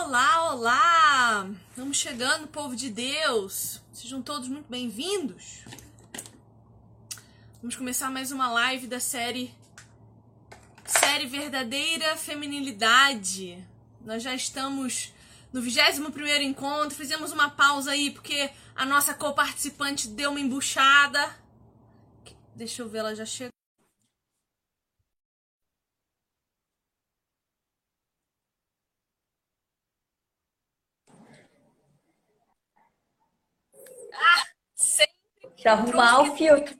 Olá, olá! Vamos chegando, povo de Deus. Sejam todos muito bem-vindos. Vamos começar mais uma live da série série Verdadeira Feminilidade. Nós já estamos no 21º encontro, fizemos uma pausa aí porque a nossa co-participante deu uma embuchada. Deixa eu ver, ela já chegou. Ah, sempre. Arrumar o filtro.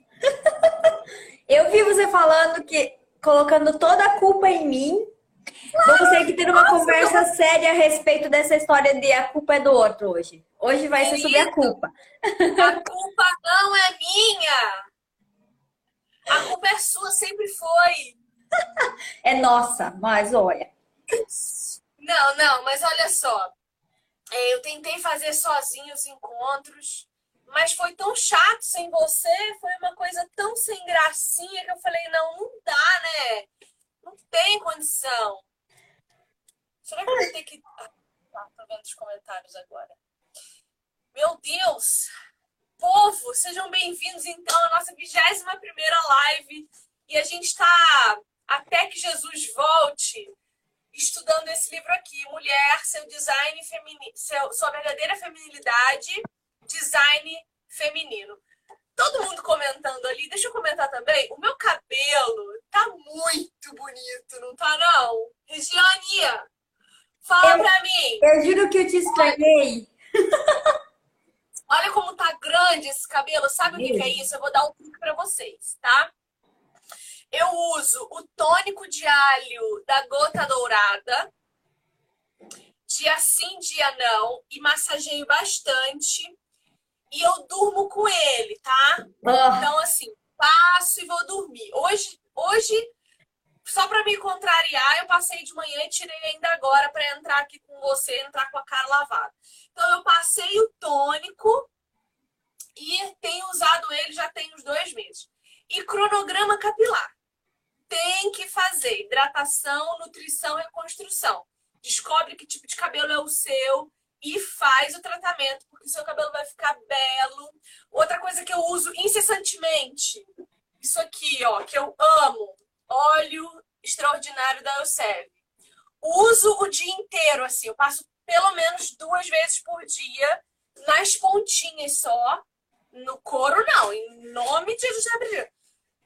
eu vi você falando que colocando toda a culpa em mim. Vamos ter que ter uma Nossa, conversa não. séria a respeito dessa história de a culpa é do outro hoje. Hoje vai ser sobre a culpa. A culpa não é minha. A culpa é sua, sempre foi. É nossa, mas olha. Não, não, mas olha só. É, eu tentei fazer sozinho os encontros mas foi tão chato sem você, foi uma coisa tão sem gracinha que eu falei, não, não dá, né? Não tem condição. Será que eu vou ter que. Ah, tô vendo os comentários agora. Meu Deus! Povo, sejam bem-vindos então à nossa 21 primeira live. E a gente está, até que Jesus volte, estudando esse livro aqui, Mulher, seu design feminino, seu, sua verdadeira feminilidade design feminino. Todo mundo comentando ali, deixa eu comentar também. O meu cabelo tá muito bonito, não tá não? Regiane, fala eu, pra mim. Eu juro que eu te estranhei. Olha como tá grande esse cabelo. Sabe o que, que é isso? Eu vou dar um truque pra vocês, tá? Eu uso o tônico de alho da gota dourada. Dia sim, dia não. E massageio bastante e eu durmo com ele, tá? Ah. Então, assim, passo e vou dormir. Hoje, hoje só para me contrariar, eu passei de manhã e tirei ainda agora para entrar aqui com você, entrar com a cara lavada. Então, eu passei o tônico e tenho usado ele já tem uns dois meses. E cronograma capilar. Tem que fazer hidratação, nutrição, reconstrução. Descobre que tipo de cabelo é o seu, e faz o tratamento, porque seu cabelo vai ficar belo. Outra coisa que eu uso incessantemente, isso aqui, ó, que eu amo, óleo extraordinário da Elsev. Uso o dia inteiro, assim, eu passo pelo menos duas vezes por dia, nas pontinhas só, no couro não, em nome de Jesus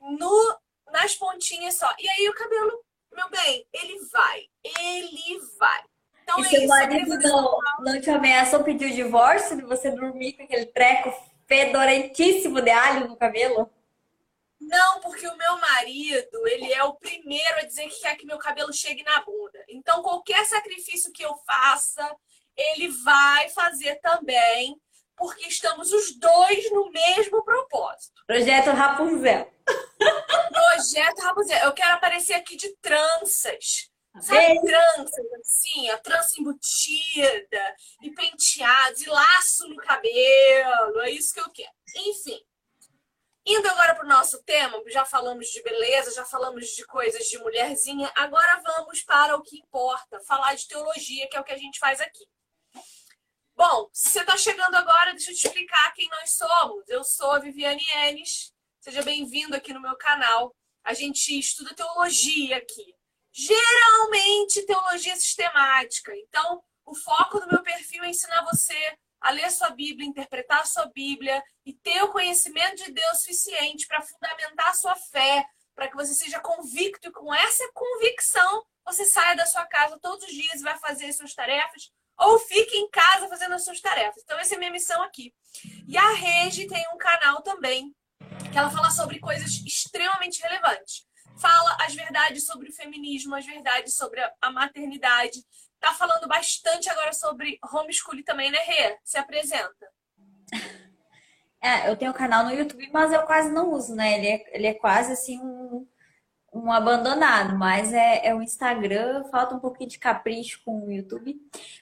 no, nas pontinhas só. E aí o cabelo, meu bem, ele vai, ele vai. Então, e é seu marido não, não te ameaçou pedir o divórcio de você dormir com aquele treco fedorentíssimo de alho no cabelo? Não, porque o meu marido, ele é o primeiro a dizer que quer que meu cabelo chegue na bunda. Então, qualquer sacrifício que eu faça, ele vai fazer também, porque estamos os dois no mesmo propósito. Projeto Rapunzel. Projeto Rapunzel. Eu quero aparecer aqui de tranças. Sabe, trança, assim, a trança embutida, e penteados, e laço no cabelo, é isso que eu quero. Enfim, indo agora para o nosso tema, já falamos de beleza, já falamos de coisas de mulherzinha, agora vamos para o que importa, falar de teologia, que é o que a gente faz aqui. Bom, se você está chegando agora, deixa eu te explicar quem nós somos. Eu sou a Viviane Enes, seja bem-vindo aqui no meu canal. A gente estuda teologia aqui geralmente teologia sistemática. Então, o foco do meu perfil é ensinar você a ler sua Bíblia, interpretar a sua Bíblia e ter o conhecimento de Deus suficiente para fundamentar a sua fé, para que você seja convicto e com essa convicção você saia da sua casa todos os dias e vai fazer as suas tarefas ou fique em casa fazendo as suas tarefas. Então, essa é a minha missão aqui. E a Regi tem um canal também que ela fala sobre coisas extremamente relevantes fala as verdades sobre o feminismo, as verdades sobre a maternidade. Tá falando bastante agora sobre homeschooling também, né, Rê? Se apresenta. É, eu tenho um canal no YouTube, mas eu quase não uso, né? Ele é, ele é quase assim um, um abandonado, mas é, é o Instagram, falta um pouquinho de capricho com o YouTube.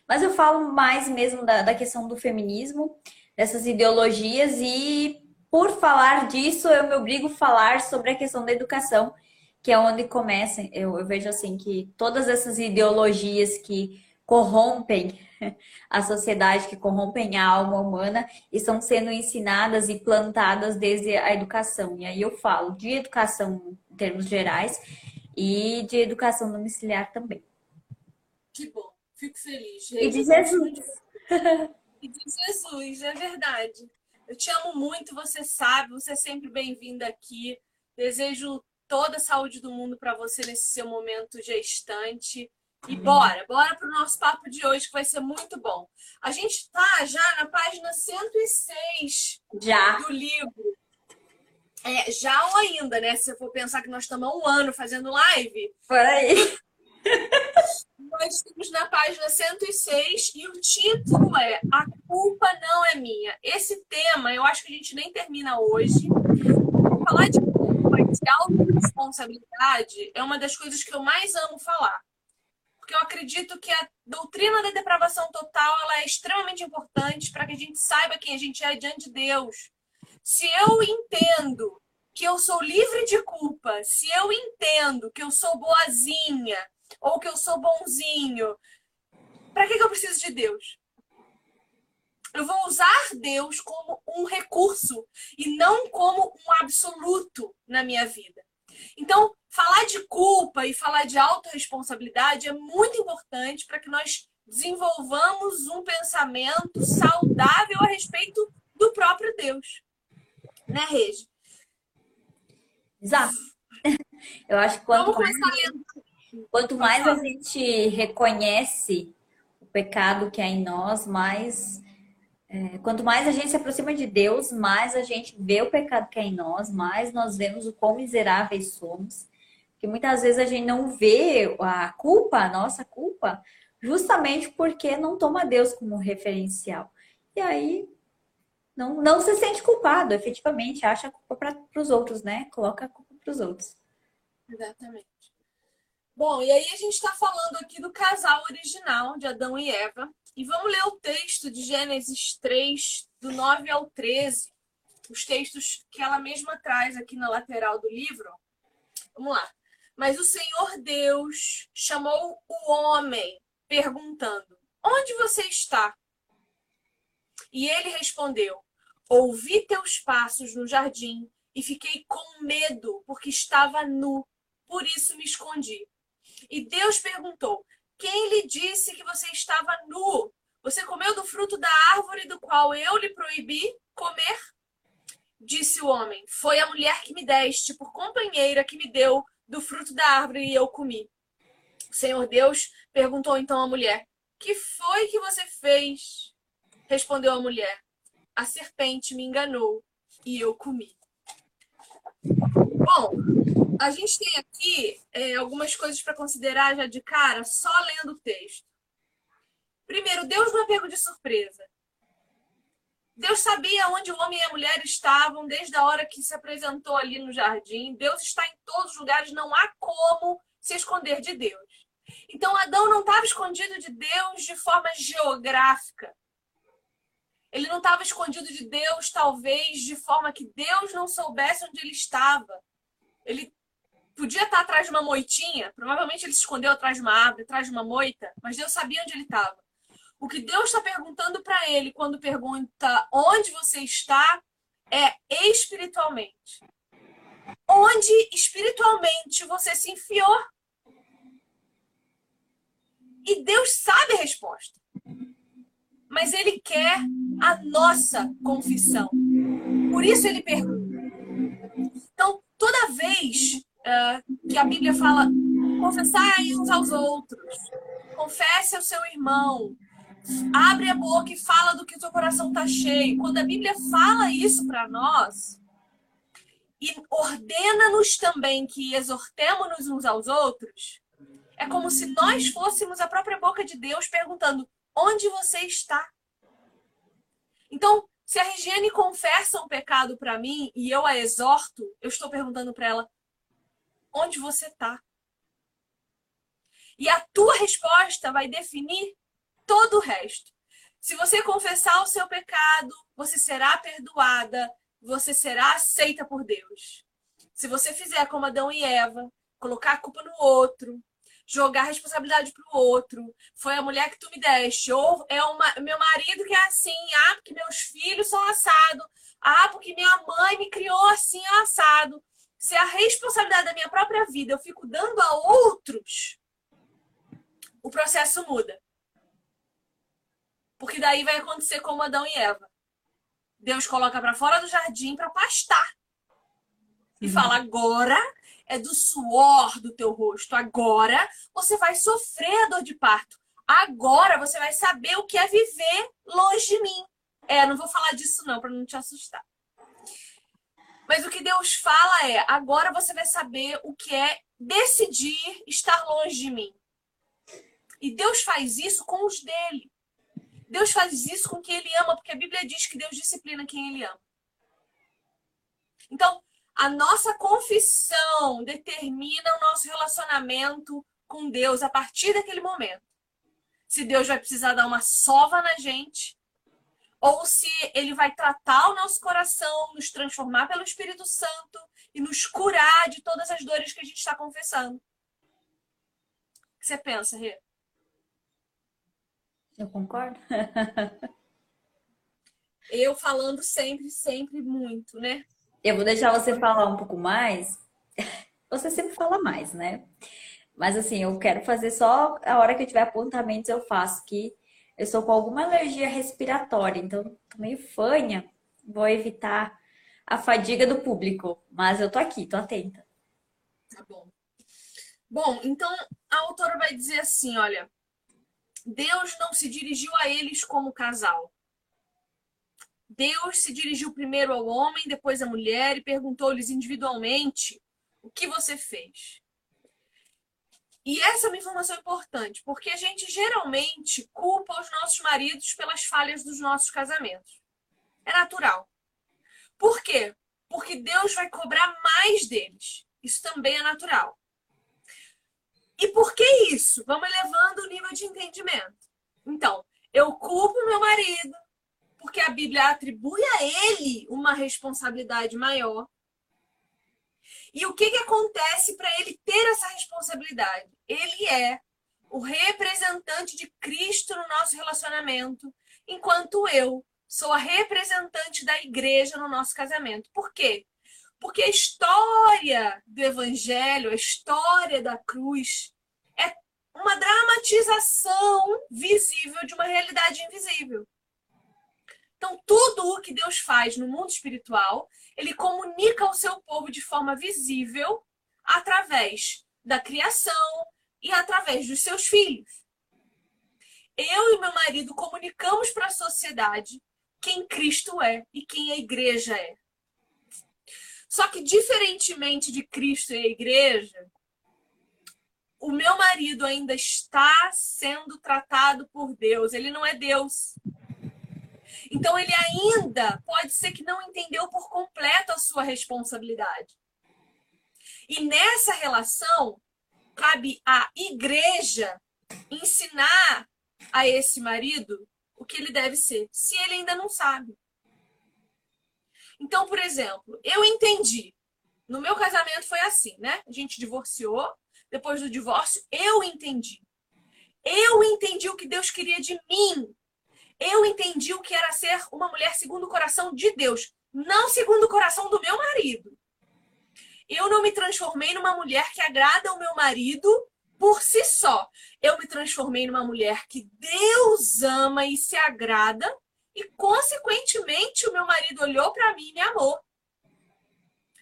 Mas eu falo mais mesmo da, da questão do feminismo, dessas ideologias, e por falar disso, eu me obrigo a falar sobre a questão da educação que é onde começa, eu, eu vejo assim, que todas essas ideologias que corrompem a sociedade, que corrompem a alma humana, estão sendo ensinadas e plantadas desde a educação. E aí eu falo de educação em termos gerais e de educação domiciliar também. Que bom, fico feliz. E de Jesus. E de Jesus, é verdade. Eu te amo muito, você sabe, você é sempre bem-vinda aqui. Desejo toda a saúde do mundo para você nesse seu momento gestante. E bora, bora para o nosso papo de hoje, que vai ser muito bom. A gente está já na página 106 já. do livro. É, já ou ainda, né? Se eu for pensar que nós estamos há um ano fazendo live. Por aí. Nós estamos na página 106 e o título é A Culpa Não É Minha. Esse tema eu acho que a gente nem termina hoje. Falar de de autorresponsabilidade é uma das coisas que eu mais amo falar porque eu acredito que a doutrina da depravação total ela é extremamente importante para que a gente saiba quem a gente é diante de Deus. Se eu entendo que eu sou livre de culpa, se eu entendo que eu sou boazinha ou que eu sou bonzinho, para que, que eu preciso de Deus? Eu vou usar Deus como um recurso e não como um absoluto na minha vida. Então, falar de culpa e falar de autorresponsabilidade é muito importante para que nós desenvolvamos um pensamento saudável a respeito do próprio Deus. Né, Regi? Exato. Eu acho que quanto mais, quanto mais a gente reconhece o pecado que há em nós, mais é, quanto mais a gente se aproxima de Deus, mais a gente vê o pecado que é em nós, mais nós vemos o quão miseráveis somos. Que muitas vezes a gente não vê a culpa, a nossa culpa, justamente porque não toma Deus como referencial. E aí não, não se sente culpado, efetivamente, acha a culpa para os outros, né? Coloca a culpa para os outros. Exatamente. Bom, e aí a gente está falando aqui do casal original de Adão e Eva, e vamos ler o texto de Gênesis 3, do 9 ao 13. Os textos que ela mesma traz aqui na lateral do livro. Vamos lá. Mas o Senhor Deus chamou o homem, perguntando: Onde você está? E ele respondeu: Ouvi teus passos no jardim e fiquei com medo, porque estava nu, por isso me escondi. E Deus perguntou: quem lhe disse que você estava nu? Você comeu do fruto da árvore do qual eu lhe proibi comer? Disse o homem: Foi a mulher que me deste por companheira que me deu do fruto da árvore e eu comi. O Senhor Deus perguntou então à mulher: Que foi que você fez? Respondeu a mulher: A serpente me enganou e eu comi. Bom, a gente tem aqui é, algumas coisas para considerar já de cara, só lendo o texto. Primeiro, Deus não é pego de surpresa. Deus sabia onde o homem e a mulher estavam desde a hora que se apresentou ali no jardim. Deus está em todos os lugares, não há como se esconder de Deus. Então, Adão não estava escondido de Deus de forma geográfica. Ele não estava escondido de Deus, talvez, de forma que Deus não soubesse onde ele estava. Ele podia estar atrás de uma moitinha, provavelmente ele se escondeu atrás de uma árvore, atrás de uma moita, mas Deus sabia onde ele estava. O que Deus está perguntando para ele quando pergunta onde você está é espiritualmente. Onde espiritualmente você se enfiou? E Deus sabe a resposta. Mas ele quer a nossa confissão. Por isso ele pergunta. Então, toda vez que a Bíblia fala confessai uns aos outros, confesse ao seu irmão, abre a boca e fala do que o seu coração está cheio. Quando a Bíblia fala isso para nós e ordena-nos também que exortemos-nos uns aos outros, é como se nós fôssemos a própria boca de Deus perguntando: onde você está? Então, se a Regiane confessa um pecado para mim e eu a exorto, eu estou perguntando para ela: onde você está? E a tua resposta vai definir todo o resto. Se você confessar o seu pecado, você será perdoada, você será aceita por Deus. Se você fizer como Adão e Eva, colocar a culpa no outro, jogar a responsabilidade pro outro. Foi a mulher que tu me deste. Ou é uma, meu marido que é assim. Ah, porque meus filhos são assado. Ah, porque minha mãe me criou assim, assado. Se a responsabilidade da minha própria vida eu fico dando a outros, o processo muda. Porque daí vai acontecer como Adão e Eva. Deus coloca para fora do jardim para pastar. E uhum. fala: agora é do suor do teu rosto. Agora você vai sofrer a dor de parto. Agora você vai saber o que é viver longe de mim. É, não vou falar disso não, para não te assustar. Mas o que Deus fala é: agora você vai saber o que é decidir estar longe de mim. E Deus faz isso com os dele. Deus faz isso com quem ele ama, porque a Bíblia diz que Deus disciplina quem ele ama. Então, a nossa confissão determina o nosso relacionamento com Deus a partir daquele momento. Se Deus vai precisar dar uma sova na gente, ou se ele vai tratar o nosso coração, nos transformar pelo Espírito Santo e nos curar de todas as dores que a gente está confessando. O que você pensa, Rê? Eu concordo. eu falando sempre, sempre muito, né? Eu vou deixar você falar um pouco mais. Você sempre fala mais, né? Mas assim, eu quero fazer só a hora que eu tiver apontamentos, eu faço que eu sou com alguma alergia respiratória, então tô meio fanha. Vou evitar a fadiga do público, mas eu tô aqui, tô atenta. Tá bom. Bom, então a autora vai dizer assim, olha, Deus não se dirigiu a eles como casal. Deus se dirigiu primeiro ao homem, depois à mulher e perguntou-lhes individualmente o que você fez. E essa é uma informação importante, porque a gente geralmente culpa os nossos maridos pelas falhas dos nossos casamentos. É natural. Por quê? Porque Deus vai cobrar mais deles. Isso também é natural. E por que isso? Vamos elevando o nível de entendimento. Então, eu culpo meu marido, porque a Bíblia atribui a ele uma responsabilidade maior. E o que, que acontece para ele ter essa responsabilidade? Ele é o representante de Cristo no nosso relacionamento, enquanto eu sou a representante da igreja no nosso casamento. Por quê? Porque a história do evangelho, a história da cruz, é uma dramatização visível de uma realidade invisível. Então, tudo o que Deus faz no mundo espiritual, ele comunica ao seu povo de forma visível através da criação e através dos seus filhos. Eu e meu marido comunicamos para a sociedade quem Cristo é e quem a igreja é. Só que, diferentemente de Cristo e a igreja, o meu marido ainda está sendo tratado por Deus. Ele não é Deus. Então, ele ainda pode ser que não entendeu por completo a sua responsabilidade. E nessa relação, cabe à igreja ensinar a esse marido o que ele deve ser, se ele ainda não sabe. Então, por exemplo, eu entendi. No meu casamento foi assim, né? A gente divorciou. Depois do divórcio, eu entendi. Eu entendi o que Deus queria de mim. Eu entendi o que era ser uma mulher segundo o coração de Deus, não segundo o coração do meu marido. Eu não me transformei numa mulher que agrada o meu marido por si só. Eu me transformei numa mulher que Deus ama e se agrada e, consequentemente, o meu marido olhou para mim e me amou.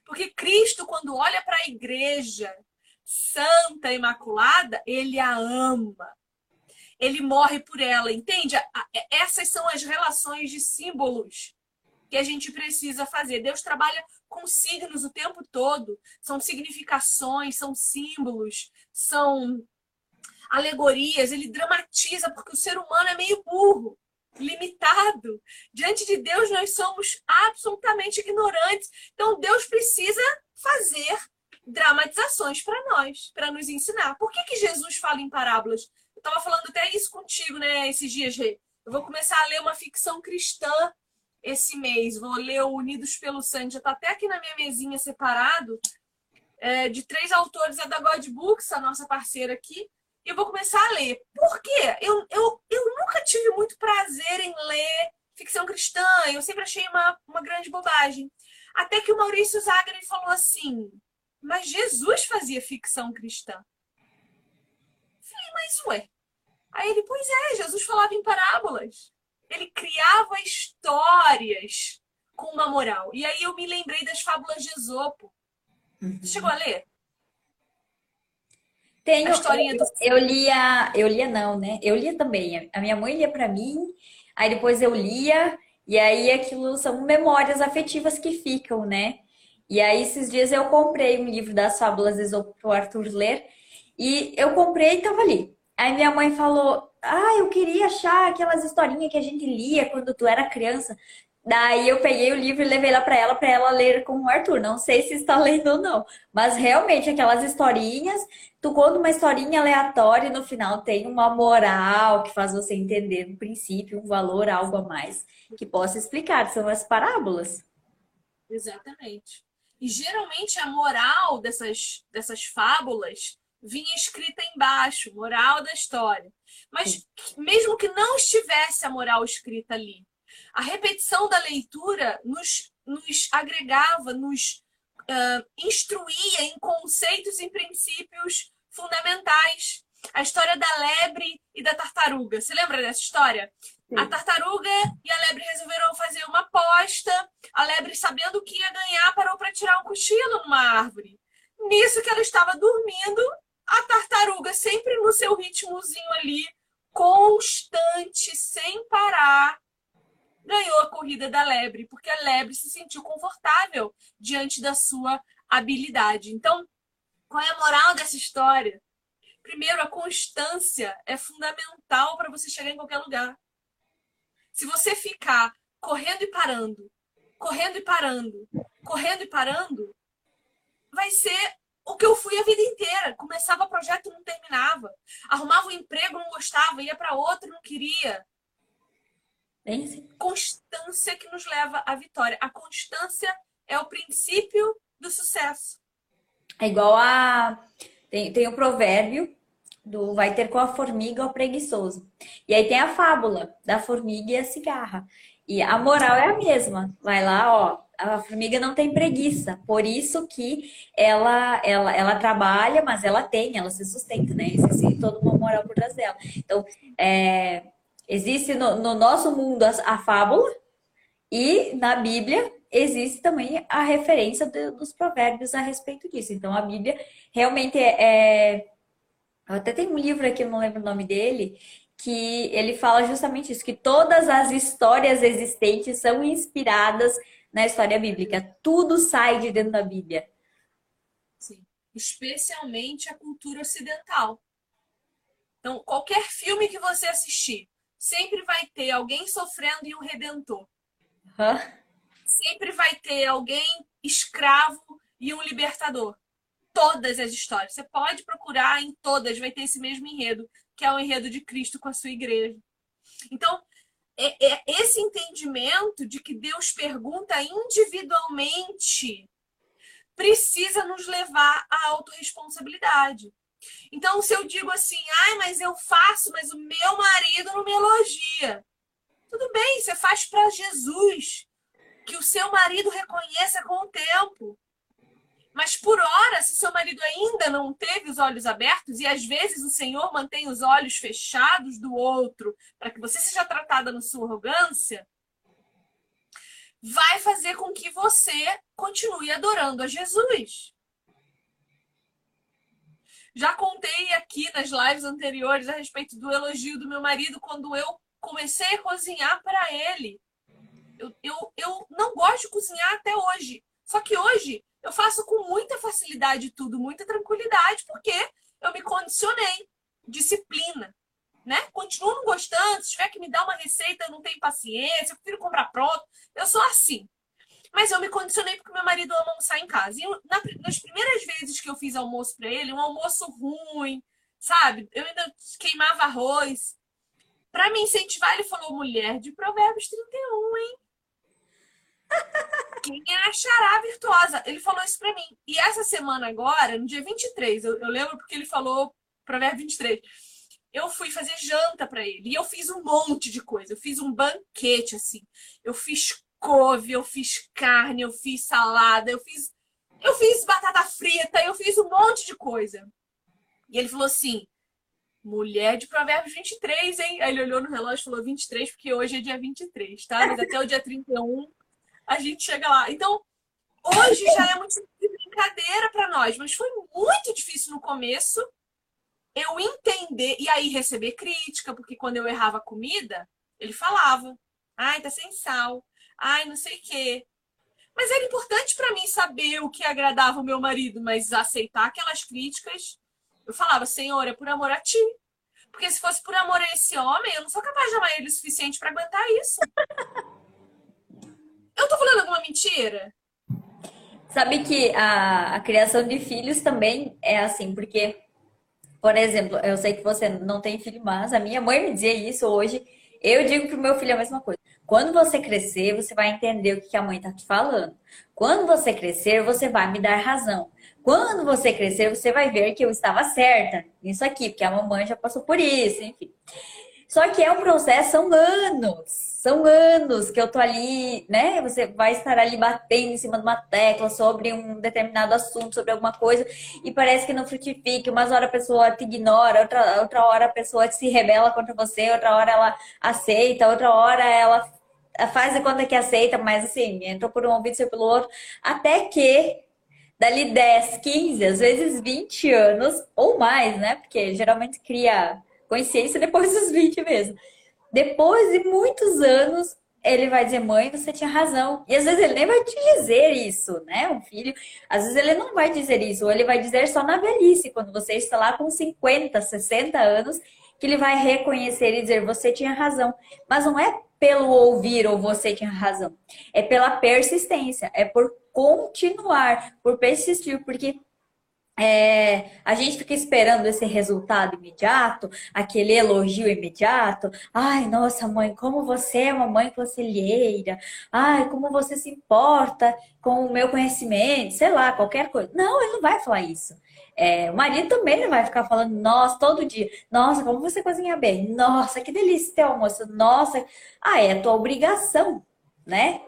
Porque Cristo, quando olha para a igreja santa, imaculada, ele a ama. Ele morre por ela, entende? Essas são as relações de símbolos que a gente precisa fazer. Deus trabalha com signos o tempo todo. São significações, são símbolos, são alegorias. Ele dramatiza, porque o ser humano é meio burro limitado. Diante de Deus, nós somos absolutamente ignorantes. Então, Deus precisa fazer dramatizações para nós, para nos ensinar. Por que, que Jesus fala em parábolas? Eu estava falando até isso contigo, né, esses dias, Rê. Eu vou começar a ler uma ficção cristã esse mês. Vou ler o Unidos pelo Sangue. Já está até aqui na minha mesinha separado. É, de três autores, é da God Books, a nossa parceira aqui. e eu vou começar a ler. Por quê? Eu, eu, eu nunca tive muito prazer em ler ficção cristã, eu sempre achei uma, uma grande bobagem. Até que o Maurício Zagre falou assim: Mas Jesus fazia ficção cristã. Falei, mas ué. Aí ele, pois é, Jesus falava em parábolas. Ele criava histórias com uma moral. E aí eu me lembrei das fábulas de Esopo. Uhum. Você chegou a ler? Tenho, a historinha do... eu lia, eu lia não, né? Eu lia também. A minha mãe lia para mim, aí depois eu lia, e aí aquilo são memórias afetivas que ficam, né? E aí esses dias eu comprei um livro das fábulas de Esopo pro Arthur ler, e eu comprei e tava ali. Aí minha mãe falou: Ah, eu queria achar aquelas historinhas que a gente lia quando tu era criança. Daí eu peguei o livro e levei lá para ela para ela ler com o Arthur. Não sei se está lendo ou não, mas realmente aquelas historinhas, tu conta uma historinha aleatória e no final tem uma moral que faz você entender no princípio um valor, algo a mais que possa explicar. São as parábolas. Exatamente. E geralmente a moral dessas, dessas fábulas vinha escrita embaixo, moral da história. Mas mesmo que não estivesse a moral escrita ali, a repetição da leitura nos, nos agregava, nos uh, instruía em conceitos e princípios fundamentais. A história da lebre e da tartaruga. Você lembra dessa história? Sim. A tartaruga e a lebre resolveram fazer uma aposta. A lebre, sabendo que ia ganhar, parou para tirar um cochilo numa árvore. Nisso que ela estava dormindo, a tartaruga, sempre no seu ritmozinho ali, constante, sem parar, ganhou a corrida da lebre, porque a lebre se sentiu confortável diante da sua habilidade. Então, qual é a moral dessa história? Primeiro, a constância é fundamental para você chegar em qualquer lugar. Se você ficar correndo e parando, correndo e parando, correndo e parando, vai ser o que eu fui a vida inteira. Começava projeto e não terminava. Arrumava um emprego, não gostava, ia para outro, não queria. Constância que nos leva à vitória. A constância é o princípio do sucesso. É igual a. Tem, tem o provérbio do vai ter com a formiga o preguiçoso. E aí tem a fábula da formiga e a cigarra. E a moral é a mesma. Vai lá, ó, a formiga não tem preguiça, por isso que ela, ela, ela trabalha, mas ela tem, ela se sustenta, né? Existe toda uma moral por trás dela. Então, é, Existe no, no nosso mundo a, a, fábula e na Bíblia existe também a referência dos provérbios a respeito disso. Então a Bíblia realmente é, é. Até tem um livro aqui, eu não lembro o nome dele, que ele fala justamente isso, que todas as histórias existentes são inspiradas na história bíblica. Tudo sai de dentro da Bíblia. Sim. Especialmente a cultura ocidental. Então, qualquer filme que você assistir, sempre vai ter alguém sofrendo e um redentor. Hã? Sempre vai ter alguém escravo e um libertador. Todas as histórias. Você pode procurar em todas, vai ter esse mesmo enredo, que é o enredo de Cristo com a sua igreja. Então, é, é esse entendimento de que Deus pergunta individualmente precisa nos levar à autorresponsabilidade. Então, se eu digo assim, ai, mas eu faço, mas o meu marido não me elogia. Tudo bem, você faz para Jesus. Que o seu marido reconheça com o tempo. Mas por hora, se seu marido ainda não teve os olhos abertos, e às vezes o Senhor mantém os olhos fechados do outro, para que você seja tratada na sua arrogância, vai fazer com que você continue adorando a Jesus. Já contei aqui nas lives anteriores a respeito do elogio do meu marido quando eu comecei a cozinhar para ele. Eu, eu, eu não gosto de cozinhar até hoje. Só que hoje eu faço com muita facilidade tudo, muita tranquilidade, porque eu me condicionei. Disciplina. Né? Continuo não gostando, se tiver que me dar uma receita, eu não tenho paciência, eu prefiro comprar pronto. Eu sou assim. Mas eu me condicionei porque meu marido ama almoçar em casa. E eu, na, nas primeiras vezes que eu fiz almoço para ele, um almoço ruim, sabe? Eu ainda queimava arroz. Para me incentivar, ele falou: mulher de Provérbios 31, hein? Quem é achará virtuosa? Ele falou isso para mim. E essa semana agora, no dia 23, eu, eu lembro porque ele falou Provérbio 23. Eu fui fazer janta para ele e eu fiz um monte de coisa. Eu fiz um banquete assim. Eu fiz couve, eu fiz carne, eu fiz salada, eu fiz eu fiz batata frita, eu fiz um monte de coisa. E ele falou assim: mulher de Provérbios 23, hein? Aí ele olhou no relógio e falou 23, porque hoje é dia 23, tá? Mas até o dia 31 a gente chega lá. Então, hoje já é muito brincadeira para nós, mas foi muito difícil no começo eu entender e aí receber crítica, porque quando eu errava comida, ele falava: ai, tá sem sal, ai, não sei o quê. Mas era importante para mim saber o que agradava o meu marido, mas aceitar aquelas críticas. Eu falava, Senhor, é por amor a ti. Porque se fosse por amor a esse homem, eu não sou capaz de amar ele o suficiente para aguentar isso. Eu tô falando alguma mentira? Sabe que a, a criação de filhos também é assim, porque, por exemplo, eu sei que você não tem filho, mas a minha mãe me dizia isso hoje. Eu digo pro meu filho a mesma coisa. Quando você crescer, você vai entender o que a mãe tá te falando. Quando você crescer, você vai me dar razão. Quando você crescer, você vai ver que eu estava certa nisso aqui, porque a mamãe já passou por isso, enfim. Só que é um processo, são anos, são anos que eu tô ali, né? Você vai estar ali batendo em cima de uma tecla sobre um determinado assunto, sobre alguma coisa, e parece que não frutifica. Umas horas a pessoa te ignora, outra, outra hora a pessoa se rebela contra você, outra hora ela aceita, outra hora ela faz a conta que aceita, mas assim, entrou por um ouvido e pelo outro, até que dali 10, 15, às vezes 20 anos ou mais, né? Porque geralmente cria consciência depois dos 20 mesmo. Depois de muitos anos, ele vai dizer, mãe, você tinha razão. E às vezes ele nem vai te dizer isso, né? Um filho, às vezes ele não vai dizer isso, ou ele vai dizer só na velhice, quando você está lá com 50, 60 anos, que ele vai reconhecer e dizer, você tinha razão. Mas não é pelo ouvir ou você tinha razão, é pela persistência, é por continuar, por persistir, porque é, a gente fica esperando esse resultado imediato, aquele elogio imediato. Ai, nossa mãe, como você é uma mãe conselheira. Ai, como você se importa com o meu conhecimento, sei lá, qualquer coisa. Não, ele não vai falar isso. É, o marido também não vai ficar falando, nossa, todo dia. Nossa, como você cozinha bem. Nossa, que delícia teu almoço. Nossa. Ah, é a tua obrigação, né?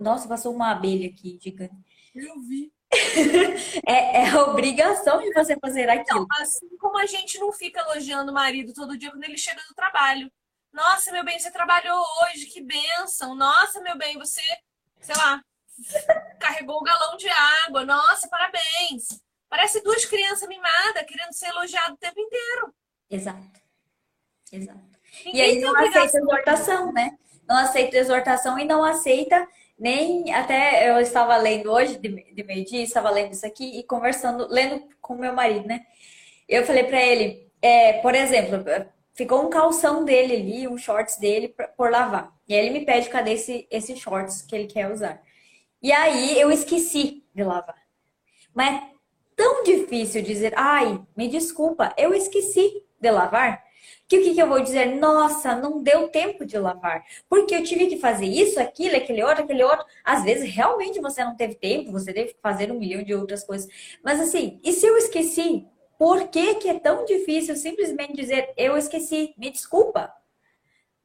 Nossa, passou uma abelha aqui gigante. Eu vi. é, é, a obrigação de você fazer aquilo. Então, assim como a gente não fica elogiando o marido todo dia quando ele chega do trabalho. Nossa, meu bem, você trabalhou hoje, que benção. Nossa, meu bem, você, sei lá, carregou o galão de água. Nossa, parabéns. Parece duas crianças mimadas querendo ser elogiado o tempo inteiro. Exato. Exato. Ninguém e aí não aceita exortação, né? Não aceita exortação e não aceita nem até eu estava lendo hoje de, de meio-dia, estava lendo isso aqui e conversando, lendo com meu marido, né? Eu falei para ele, é, por exemplo, ficou um calção dele ali, um shorts dele pra, por lavar. E aí ele me pede cadê esse, esse shorts que ele quer usar. E aí eu esqueci de lavar. Mas é tão difícil dizer, ai, me desculpa, eu esqueci de lavar que o que, que eu vou dizer? Nossa, não deu tempo de lavar. Porque eu tive que fazer isso, aquilo, aquele outro, aquele outro. Às vezes, realmente você não teve tempo, você teve que fazer um milhão de outras coisas. Mas assim, e se eu esqueci? Por que, que é tão difícil simplesmente dizer eu esqueci? Me desculpa.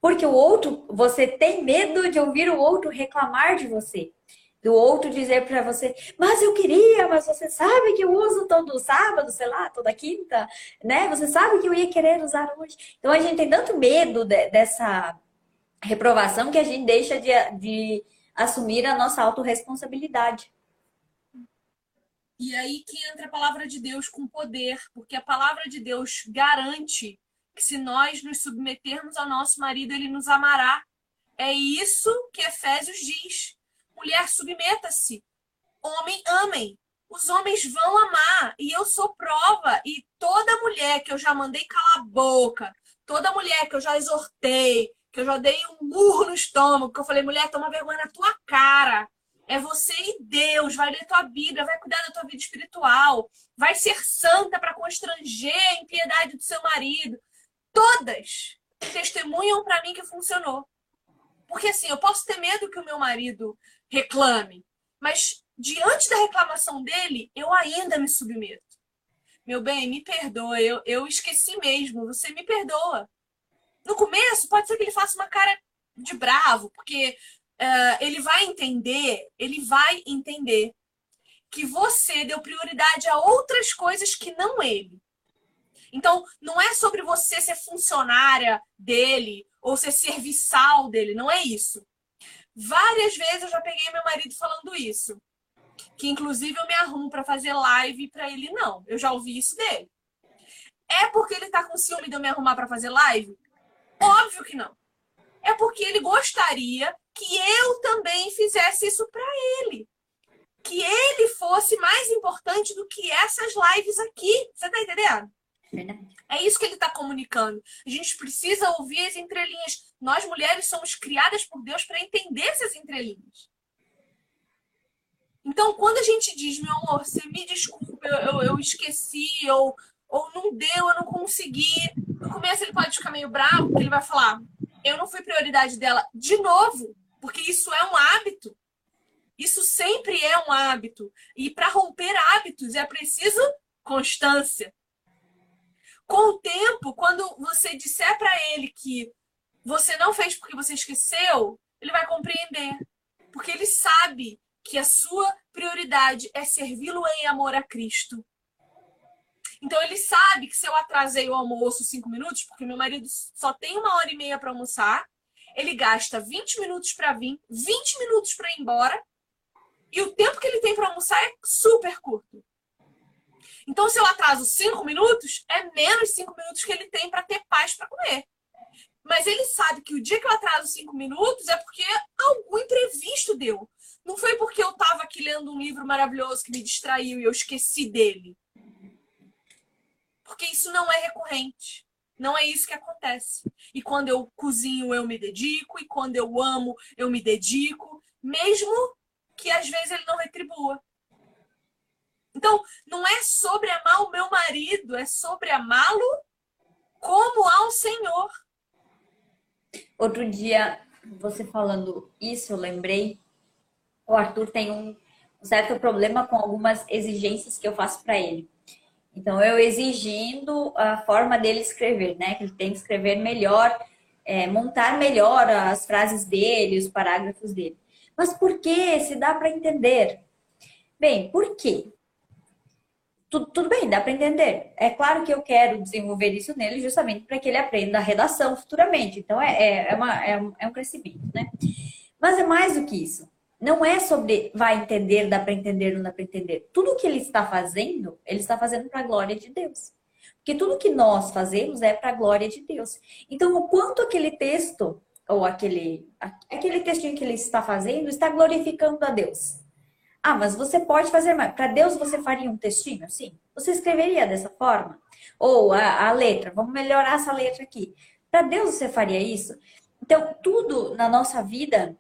Porque o outro, você tem medo de ouvir o outro reclamar de você do outro dizer para você, mas eu queria, mas você sabe que eu uso todo sábado, sei lá, toda quinta, né? Você sabe que eu ia querer usar hoje. Então a gente tem tanto medo de, dessa reprovação que a gente deixa de, de assumir a nossa autorresponsabilidade. E aí que entra a palavra de Deus com poder, porque a palavra de Deus garante que se nós nos submetermos ao nosso marido, ele nos amará. É isso que Efésios diz. Mulher, submeta-se. Homem, amem. Os homens vão amar. E eu sou prova. E toda mulher que eu já mandei calar a boca, toda mulher que eu já exortei, que eu já dei um burro no estômago, que eu falei, mulher, toma vergonha na tua cara. É você e Deus, vai ler tua Bíblia, vai cuidar da tua vida espiritual, vai ser santa para constranger a impiedade do seu marido. Todas testemunham para mim que funcionou. Porque assim, eu posso ter medo que o meu marido reclame. Mas diante da reclamação dele, eu ainda me submeto. meu bem, me perdoa, eu, eu esqueci mesmo, você me perdoa. No começo, pode ser que ele faça uma cara de bravo, porque uh, ele vai entender, ele vai entender que você deu prioridade a outras coisas que não ele. Então, não é sobre você ser funcionária dele ou ser serviçal dele, não é isso. Várias vezes eu já peguei meu marido falando isso. Que inclusive eu me arrumo para fazer live para ele não. Eu já ouvi isso dele. É porque ele tá com ciúme de eu me arrumar para fazer live? Óbvio que não. É porque ele gostaria que eu também fizesse isso para ele. Que ele fosse mais importante do que essas lives aqui. Você tá entendendo? É isso que ele está comunicando. A gente precisa ouvir as entrelinhas. Nós mulheres somos criadas por Deus para entender essas entrelinhas. Então, quando a gente diz, meu amor, você me desculpa, eu, eu, eu esqueci, ou, ou não deu, eu não consegui. No começo ele pode ficar meio bravo, porque ele vai falar, eu não fui prioridade dela de novo, porque isso é um hábito. Isso sempre é um hábito. E para romper hábitos é preciso constância. Com o tempo, quando você disser para ele que você não fez porque você esqueceu, ele vai compreender. Porque ele sabe que a sua prioridade é servi-lo em amor a Cristo. Então ele sabe que se eu atrasei o almoço cinco minutos, porque meu marido só tem uma hora e meia para almoçar, ele gasta 20 minutos para vir, 20 minutos para ir embora, e o tempo que ele tem para almoçar é super curto. Então, se eu atraso cinco minutos, é menos cinco minutos que ele tem para ter paz para comer. Mas ele sabe que o dia que eu atraso cinco minutos é porque algum imprevisto deu. Não foi porque eu estava aqui lendo um livro maravilhoso que me distraiu e eu esqueci dele. Porque isso não é recorrente. Não é isso que acontece. E quando eu cozinho, eu me dedico. E quando eu amo, eu me dedico. Mesmo que às vezes ele não retribua. Então, não é sobre amar o meu marido, é sobre amá-lo como ao Senhor. Outro dia, você falando isso, eu lembrei, o Arthur tem um certo problema com algumas exigências que eu faço para ele. Então, eu exigindo a forma dele escrever, né? Que ele tem que escrever melhor, é, montar melhor as frases dele, os parágrafos dele. Mas por que? Se dá para entender. Bem, por quê? Tudo, tudo bem, dá para entender. É claro que eu quero desenvolver isso nele justamente para que ele aprenda a redação futuramente. Então, é, é, é, uma, é, um, é um crescimento, né? Mas é mais do que isso. Não é sobre vai entender, dá para entender, não dá para entender. Tudo que ele está fazendo, ele está fazendo para a glória de Deus. Porque tudo que nós fazemos é para a glória de Deus. Então, o quanto aquele texto, ou aquele, aquele textinho que ele está fazendo, está glorificando a Deus. Ah, mas você pode fazer mais. Para Deus você faria um textinho assim? Você escreveria dessa forma? Ou a, a letra, vamos melhorar essa letra aqui. Para Deus você faria isso? Então, tudo na nossa vida,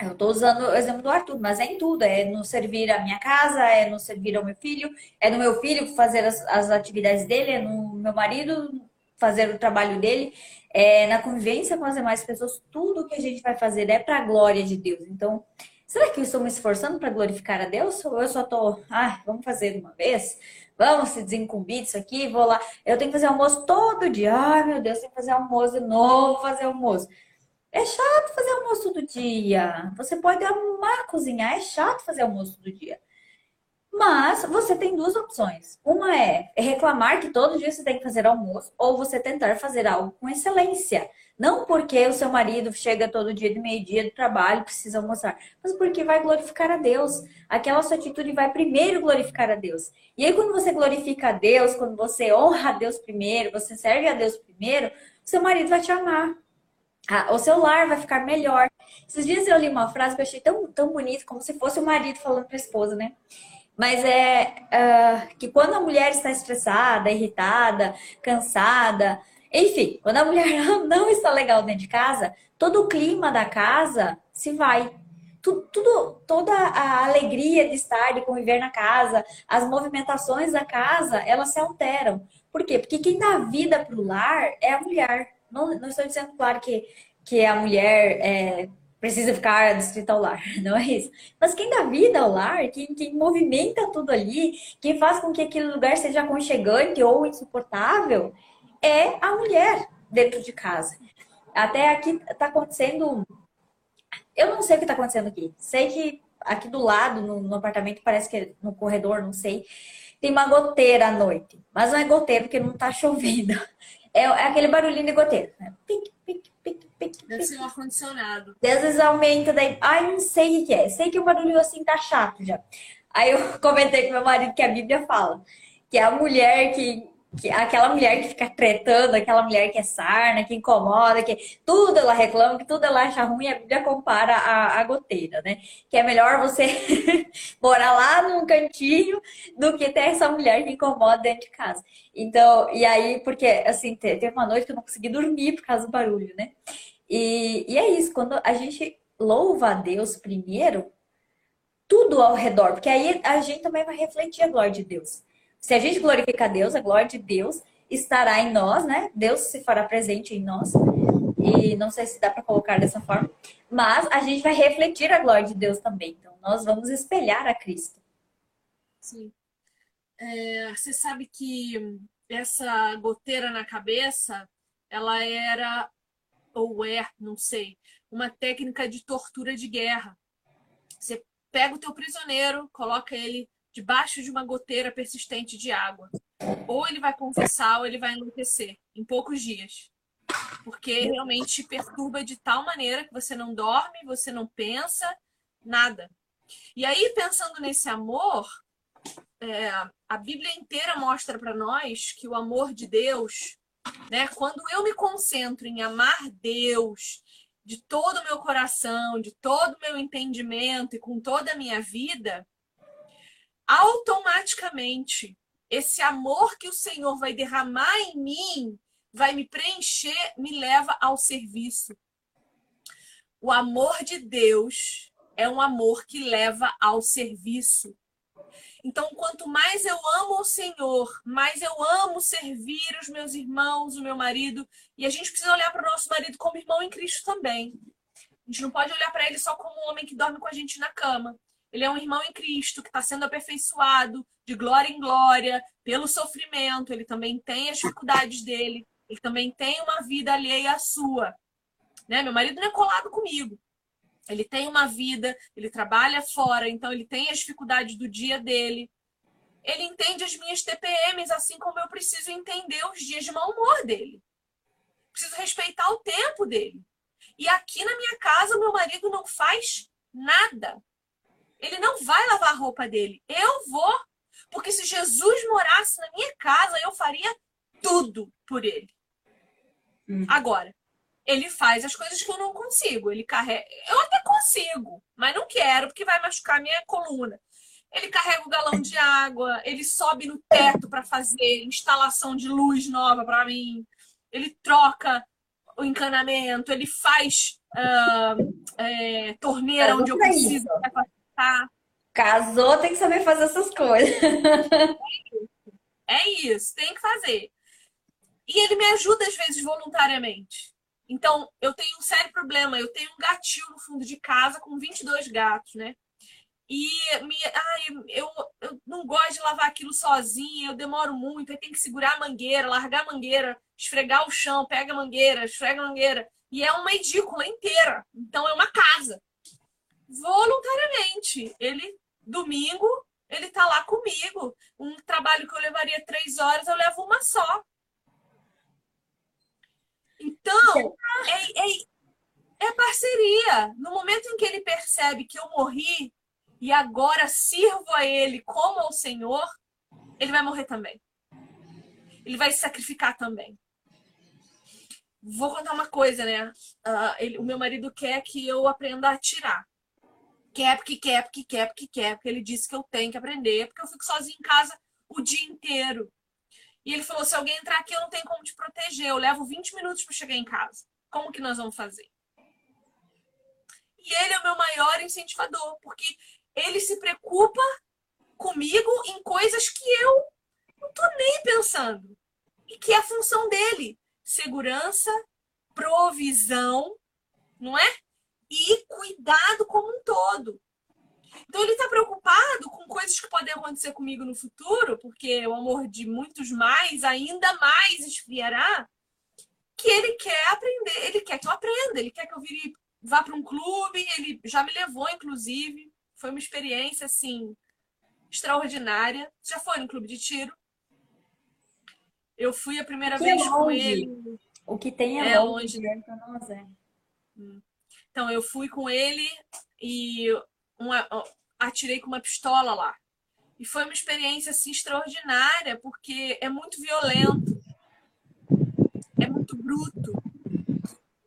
eu estou usando o exemplo do Arthur, mas é em tudo. É no servir a minha casa, é no servir ao meu filho, é no meu filho fazer as, as atividades dele, é no meu marido fazer o trabalho dele, é na convivência com as demais pessoas. Tudo que a gente vai fazer é para a glória de Deus. Então, Será que eu estou me esforçando para glorificar a Deus? Ou eu só estou, ah, vamos fazer de uma vez? Vamos se desincumbir disso aqui, vou lá. Eu tenho que fazer almoço todo dia. Ai, meu Deus, tem que fazer almoço de novo, fazer almoço. É chato fazer almoço todo dia. Você pode amar cozinhar, é chato fazer almoço todo dia. Mas você tem duas opções. Uma é reclamar que todo dia você tem que fazer almoço, ou você tentar fazer algo com excelência. Não porque o seu marido chega todo dia de meio-dia do trabalho, precisa almoçar, mas porque vai glorificar a Deus. Aquela sua atitude vai primeiro glorificar a Deus. E aí, quando você glorifica a Deus, quando você honra a Deus primeiro, você serve a Deus primeiro, seu marido vai te amar. O seu lar vai ficar melhor. Esses dias eu li uma frase que eu achei tão, tão bonita, como se fosse o marido falando para a esposa, né? Mas é uh, que quando a mulher está estressada, irritada, cansada, enfim, quando a mulher não está legal dentro de casa, todo o clima da casa se vai. Tudo, tudo, toda a alegria de estar, de conviver na casa, as movimentações da casa, elas se alteram. Por quê? Porque quem dá vida para o lar é a mulher. Não, não estou dizendo, claro, que, que a mulher é, precisa ficar distrito ao lar, não é isso. Mas quem dá vida ao lar, quem, quem movimenta tudo ali, quem faz com que aquele lugar seja aconchegante ou insuportável, é a mulher dentro de casa. Até aqui está acontecendo. Eu não sei o que está acontecendo aqui. Sei que aqui do lado, no, no, apartamento, parece que é no corredor, não sei, tem uma goteira à noite. Mas não é goteira porque não está chovendo. É, é, aquele barulhinho de goteira. Né? Pique, pique, pique. Deve ser um ar-condicionado. Às vezes aumenta, daí. Ai, não sei o que é. Sei que o barulho assim tá chato já. Aí eu comentei com meu marido que a Bíblia fala que a mulher que que aquela mulher que fica tretando, aquela mulher que é sarna, que incomoda, que tudo ela reclama, que tudo ela acha ruim, a Bíblia compara a, a goteira, né? Que é melhor você morar lá num cantinho do que ter essa mulher que incomoda dentro de casa. Então, e aí, porque assim, teve uma noite que eu não consegui dormir por causa do barulho, né? E, e é isso, quando a gente louva a Deus primeiro, tudo ao redor, porque aí a gente também vai refletir a glória de Deus. Se a gente glorificar Deus, a glória de Deus estará em nós, né? Deus se fará presente em nós. E não sei se dá para colocar dessa forma, mas a gente vai refletir a glória de Deus também. Então, nós vamos espelhar a Cristo. Sim. É, você sabe que essa goteira na cabeça, ela era, ou é, não sei, uma técnica de tortura de guerra. Você pega o teu prisioneiro, coloca ele debaixo de uma goteira persistente de água. Ou ele vai confessar ou ele vai enlouquecer em poucos dias. Porque realmente perturba de tal maneira que você não dorme, você não pensa, nada. E aí, pensando nesse amor, é, a Bíblia inteira mostra para nós que o amor de Deus, né, quando eu me concentro em amar Deus de todo o meu coração, de todo o meu entendimento e com toda a minha vida, automaticamente esse amor que o Senhor vai derramar em mim, vai me preencher, me leva ao serviço. O amor de Deus é um amor que leva ao serviço. Então, quanto mais eu amo o Senhor, mais eu amo servir os meus irmãos, o meu marido. E a gente precisa olhar para o nosso marido como irmão em Cristo também. A gente não pode olhar para ele só como um homem que dorme com a gente na cama. Ele é um irmão em Cristo que está sendo aperfeiçoado de glória em glória pelo sofrimento. Ele também tem as dificuldades dele. Ele também tem uma vida alheia à sua. Né? Meu marido não é colado comigo. Ele tem uma vida, ele trabalha fora, então ele tem as dificuldades do dia dele. Ele entende as minhas TPMs, assim como eu preciso entender os dias de mau humor dele. Preciso respeitar o tempo dele. E aqui na minha casa, meu marido não faz nada. Ele não vai lavar a roupa dele. Eu vou. Porque se Jesus morasse na minha casa, eu faria tudo por ele. Hum. Agora, ele faz as coisas que eu não consigo. Ele carrega. Eu até consigo, mas não quero, porque vai machucar minha coluna. Ele carrega o galão de água, ele sobe no teto para fazer instalação de luz nova para mim. Ele troca o encanamento, ele faz uh, é, torneira onde eu preciso tá. Casou, tem que saber fazer essas coisas. É isso, tem que fazer. E ele me ajuda às vezes voluntariamente. Então, eu tenho um sério problema. Eu tenho um gatinho no fundo de casa com 22 gatos, né? E me, ai, eu, eu não gosto de lavar aquilo sozinha, eu demoro muito, aí tem que segurar a mangueira, largar a mangueira, esfregar o chão, pega a mangueira, esfrega a mangueira. E é uma edícula inteira. Então é uma casa voluntariamente. Ele, domingo, ele tá lá comigo. Um trabalho que eu levaria três horas, eu levo uma só. Então, é, é, é parceria. No momento em que ele percebe que eu morri e agora sirvo a ele como ao Senhor, ele vai morrer também. Ele vai se sacrificar também. Vou contar uma coisa, né? Uh, ele, o meu marido quer que eu aprenda a atirar quer, porque quer, porque quer, porque quer, porque ele disse que eu tenho que aprender, porque eu fico sozinha em casa o dia inteiro. E ele falou: se alguém entrar aqui, eu não tenho como te proteger. Eu levo 20 minutos para chegar em casa. Como que nós vamos fazer? E ele é o meu maior incentivador, porque ele se preocupa comigo em coisas que eu não tô nem pensando. E que é a função dele: segurança, provisão, não é? e cuidado como um todo. Então ele está preocupado com coisas que podem acontecer comigo no futuro, porque o amor de muitos mais ainda mais esfriará, que ele quer aprender, ele quer que eu aprenda, ele quer que eu vire, vá para um clube, ele já me levou, inclusive. Foi uma experiência assim extraordinária. Já foi no clube de tiro? Eu fui a primeira Que vez com ele. O que tem é, É longe. longe. né? Então, é. Então, eu fui com ele e uma- atirei com uma pistola lá. E foi uma experiência assim, extraordinária, porque é muito violento, é muito bruto.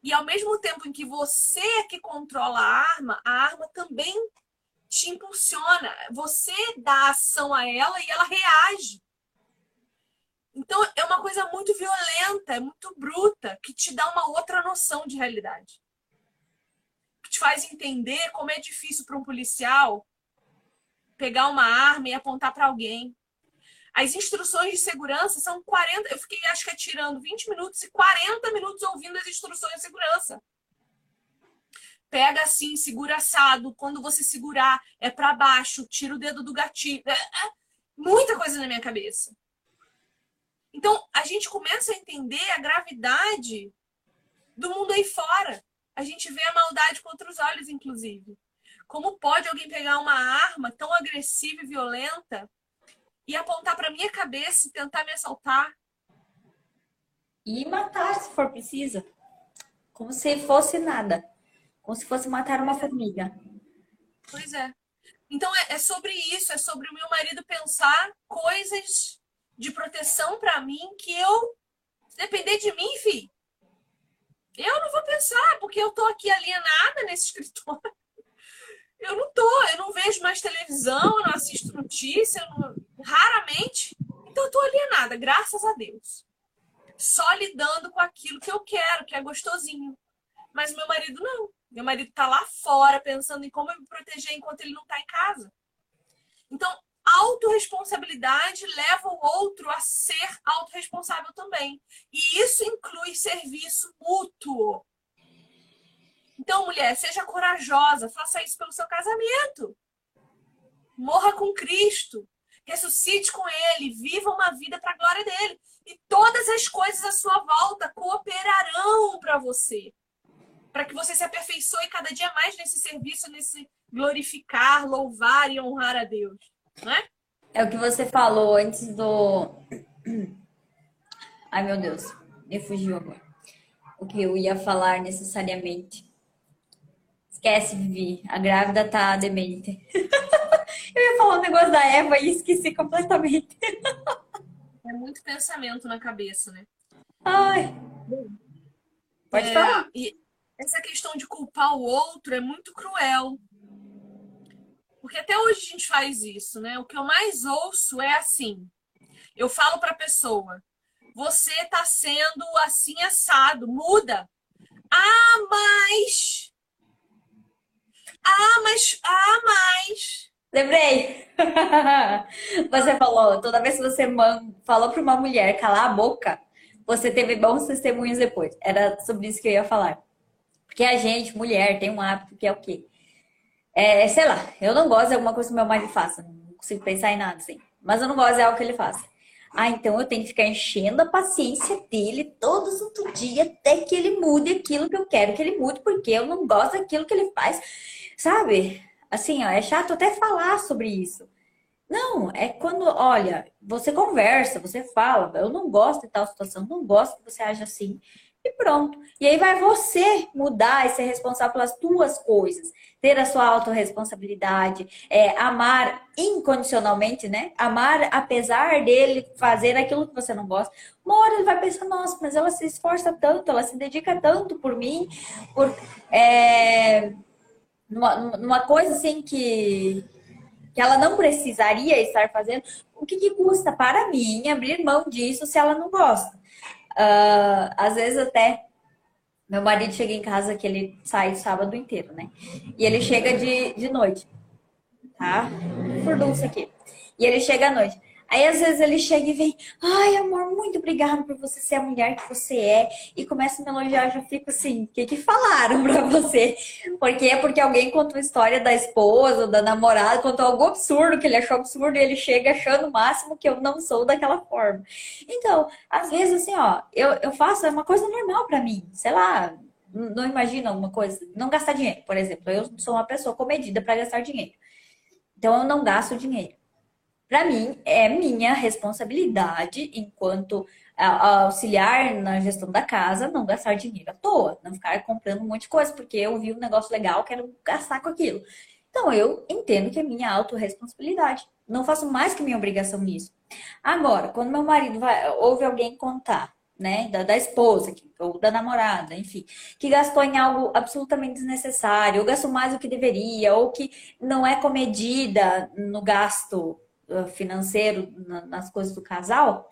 E ao mesmo tempo em que você é que controla a arma, a arma também te impulsiona. Você dá ação a ela e ela reage. Então é uma coisa muito violenta, é muito bruta, que te dá uma outra noção de realidade te faz entender como é difícil para um policial pegar uma arma e apontar para alguém. As instruções de segurança são 40. Eu fiquei, acho que, atirando 20 minutos e 40 minutos ouvindo as instruções de segurança. Pega assim, segura assado. Quando você segurar, é para baixo, tira o dedo do gatilho. É, é muita coisa na minha cabeça. Então, a gente começa a entender a gravidade do mundo aí fora. A gente vê a maldade com outros olhos, inclusive. Como pode alguém pegar uma arma tão agressiva e violenta e apontar para minha cabeça e tentar me assaltar? E matar, se for preciso. Como se fosse nada. Como se fosse matar uma formiga. Pois é. Então é, é sobre isso, é sobre o meu marido pensar coisas de proteção para mim que eu, se depender de mim, fi, eu não vou pensar, porque eu tô aqui alienada nesse escritório. Eu não tô, eu não vejo mais televisão, eu não assisto notícia, não- raramente. Então eu tô alienada, graças a Deus. Só lidando com aquilo que eu quero, que é gostosinho. Mas meu marido não. Meu marido tá lá fora pensando em como eu me proteger enquanto ele não tá em casa. Então, autorresponsabilidade leva o outro a ser autorresponsável também. E isso inclui serviço mútuo. Então, mulher, seja corajosa, faça isso pelo seu casamento. Morra com Cristo, ressuscite com Ele, viva uma vida para a glória dele. E todas as coisas à sua volta cooperarão para você, para que você se aperfeiçoe cada dia mais nesse serviço, nesse glorificar, louvar e honrar a Deus. Não é? O que você falou antes do. Ai, meu Deus, me fugiu agora. O que eu ia falar necessariamente. Esquece, Vivi. A grávida tá demente. Eu ia falar um negócio da Eva e esqueci completamente. É muito pensamento na cabeça, né? Ai. Pode É, falar. Essa questão de culpar o outro é muito cruel. Porque até hoje a gente faz isso, né? O que eu mais ouço é assim. Eu falo para a pessoa: você está sendo assim assado, muda. Ah, mas. Ah, mas. Ah, mas. Lembrei! Você falou, toda vez que você falou para uma mulher calar a boca, você teve bons testemunhos depois. Era sobre isso que eu ia falar. Porque a gente, mulher, tem um hábito que é o quê? É, sei lá, eu não gosto de alguma coisa que meu marido faça. Não consigo pensar em nada, assim. Mas eu não gosto de algo que ele faça. Ah, então eu tenho que ficar enchendo a paciência dele todo santo dia até que ele mude aquilo que eu quero que ele mude, porque eu não gosto daquilo que ele faz. Sabe? Assim, ó, é chato até falar sobre isso. Não, é quando, olha, você conversa, você fala, eu não gosto de tal situação, não gosto que você age assim, e pronto. E aí vai você mudar e ser responsável pelas tuas coisas, ter a sua autorresponsabilidade, é, amar incondicionalmente, né? Amar apesar dele fazer aquilo que você não gosta. Uma hora ele vai pensar, nossa, mas ela se esforça tanto, ela se dedica tanto por mim, por é, numa, numa coisa assim que que ela não precisaria estar fazendo, o que, que custa para mim abrir mão disso se ela não gosta? Ah, às vezes até meu marido chega em casa que ele sai sábado inteiro, né? E ele chega de, de noite, tá? Furdunço aqui. E ele chega à noite. Aí às vezes ele chega e vem, ai amor, muito obrigado por você ser a mulher que você é. E começa a me elogiar, eu já fico assim, o que que falaram pra você? Porque é porque alguém contou a história da esposa, da namorada, contou algo absurdo que ele achou absurdo e ele chega achando o máximo que eu não sou daquela forma. Então, às vezes assim, ó, eu, eu faço, é uma coisa normal para mim, sei lá, não imagina uma coisa, não gastar dinheiro, por exemplo. Eu sou uma pessoa comedida para gastar dinheiro. Então eu não gasto dinheiro. Para mim, é minha responsabilidade, enquanto auxiliar na gestão da casa, não gastar dinheiro à toa, não ficar comprando um monte de coisa, porque eu vi um negócio legal, quero gastar com aquilo. Então, eu entendo que é minha autorresponsabilidade. Não faço mais que minha obrigação nisso. Agora, quando meu marido vai, ouve alguém contar, né, da, da esposa, ou da namorada, enfim, que gastou em algo absolutamente desnecessário, ou gastou mais do que deveria, ou que não é comedida no gasto financeiro nas coisas do casal,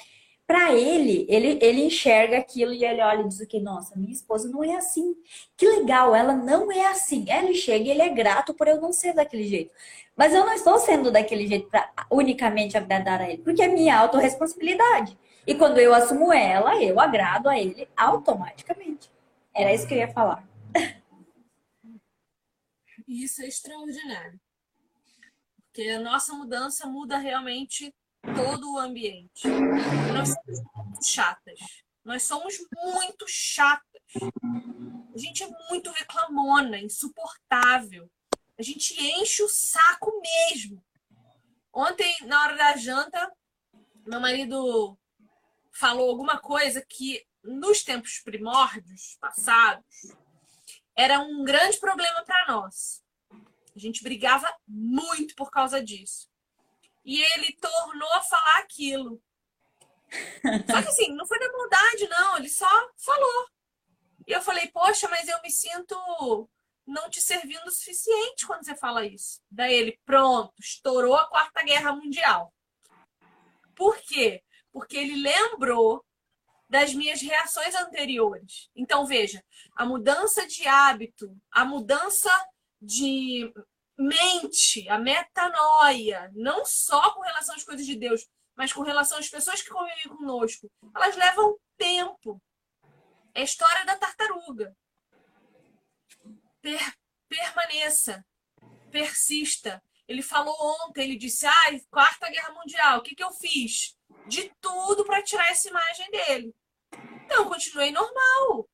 para ele, ele, ele enxerga aquilo e ele olha e diz que, nossa, minha esposa não é assim. Que legal, ela não é assim. Ele chega e ele é grato por eu não ser daquele jeito. Mas eu não estou sendo daquele jeito para unicamente agradar a ele, porque é minha autorresponsabilidade. E quando eu assumo ela, eu agrado a ele automaticamente. Era isso que eu ia falar. Isso é extraordinário. Porque a nossa mudança muda realmente todo o ambiente. Nós somos muito chatas. Nós somos muito chatas. A gente é muito reclamona, insuportável. A gente enche o saco mesmo. Ontem, na hora da janta, meu marido falou alguma coisa que nos tempos primórdios passados era um grande problema para nós. A gente brigava muito por causa disso. E ele tornou a falar aquilo. Só que assim, não foi na maldade, não. Ele só falou. E eu falei, poxa, mas eu me sinto não te servindo o suficiente quando você fala isso. Daí ele, pronto, estourou a Quarta Guerra Mundial. Por quê? Porque ele lembrou das minhas reações anteriores. Então, veja, a mudança de hábito, a mudança de mente, a metanoia, não só com relação às coisas de Deus, mas com relação às pessoas que convivem conosco, elas levam tempo. É a história da tartaruga. Per permaneça, persista. Ele falou ontem, ele disse: ai, quarta guerra mundial, o que, que eu fiz? De tudo para tirar essa imagem dele. Então, continuei normal.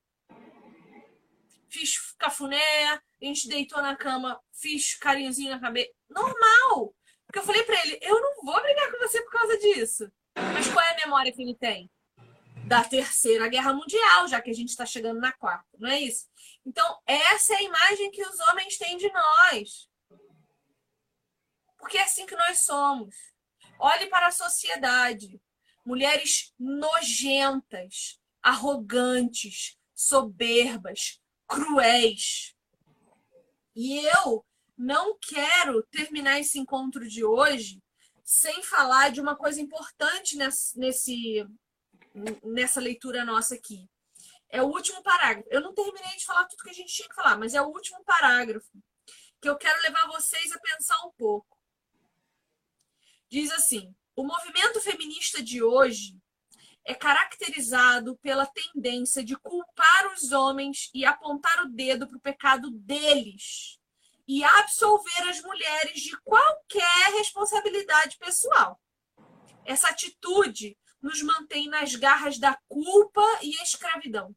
Fiz cafuné, a gente deitou na cama, fiz carinhozinho na cabeça. Normal! Porque eu falei pra ele, eu não vou brigar com você por causa disso. Mas qual é a memória que ele tem? Da terceira guerra mundial, já que a gente está chegando na quarta, não é isso? Então, essa é a imagem que os homens têm de nós. Porque é assim que nós somos. Olhe para a sociedade. Mulheres nojentas, arrogantes, soberbas, cruéis. E eu não quero terminar esse encontro de hoje sem falar de uma coisa importante nesse, nessa leitura nossa aqui. É o último parágrafo. Eu não terminei de falar tudo que a gente tinha que falar, mas é o último parágrafo que eu quero levar vocês a pensar um pouco. Diz assim: o movimento feminista de hoje é caracterizado pela tendência de culpar os homens e apontar o dedo para o pecado deles e absolver as mulheres de qualquer responsabilidade pessoal. Essa atitude nos mantém nas garras da culpa e escravidão.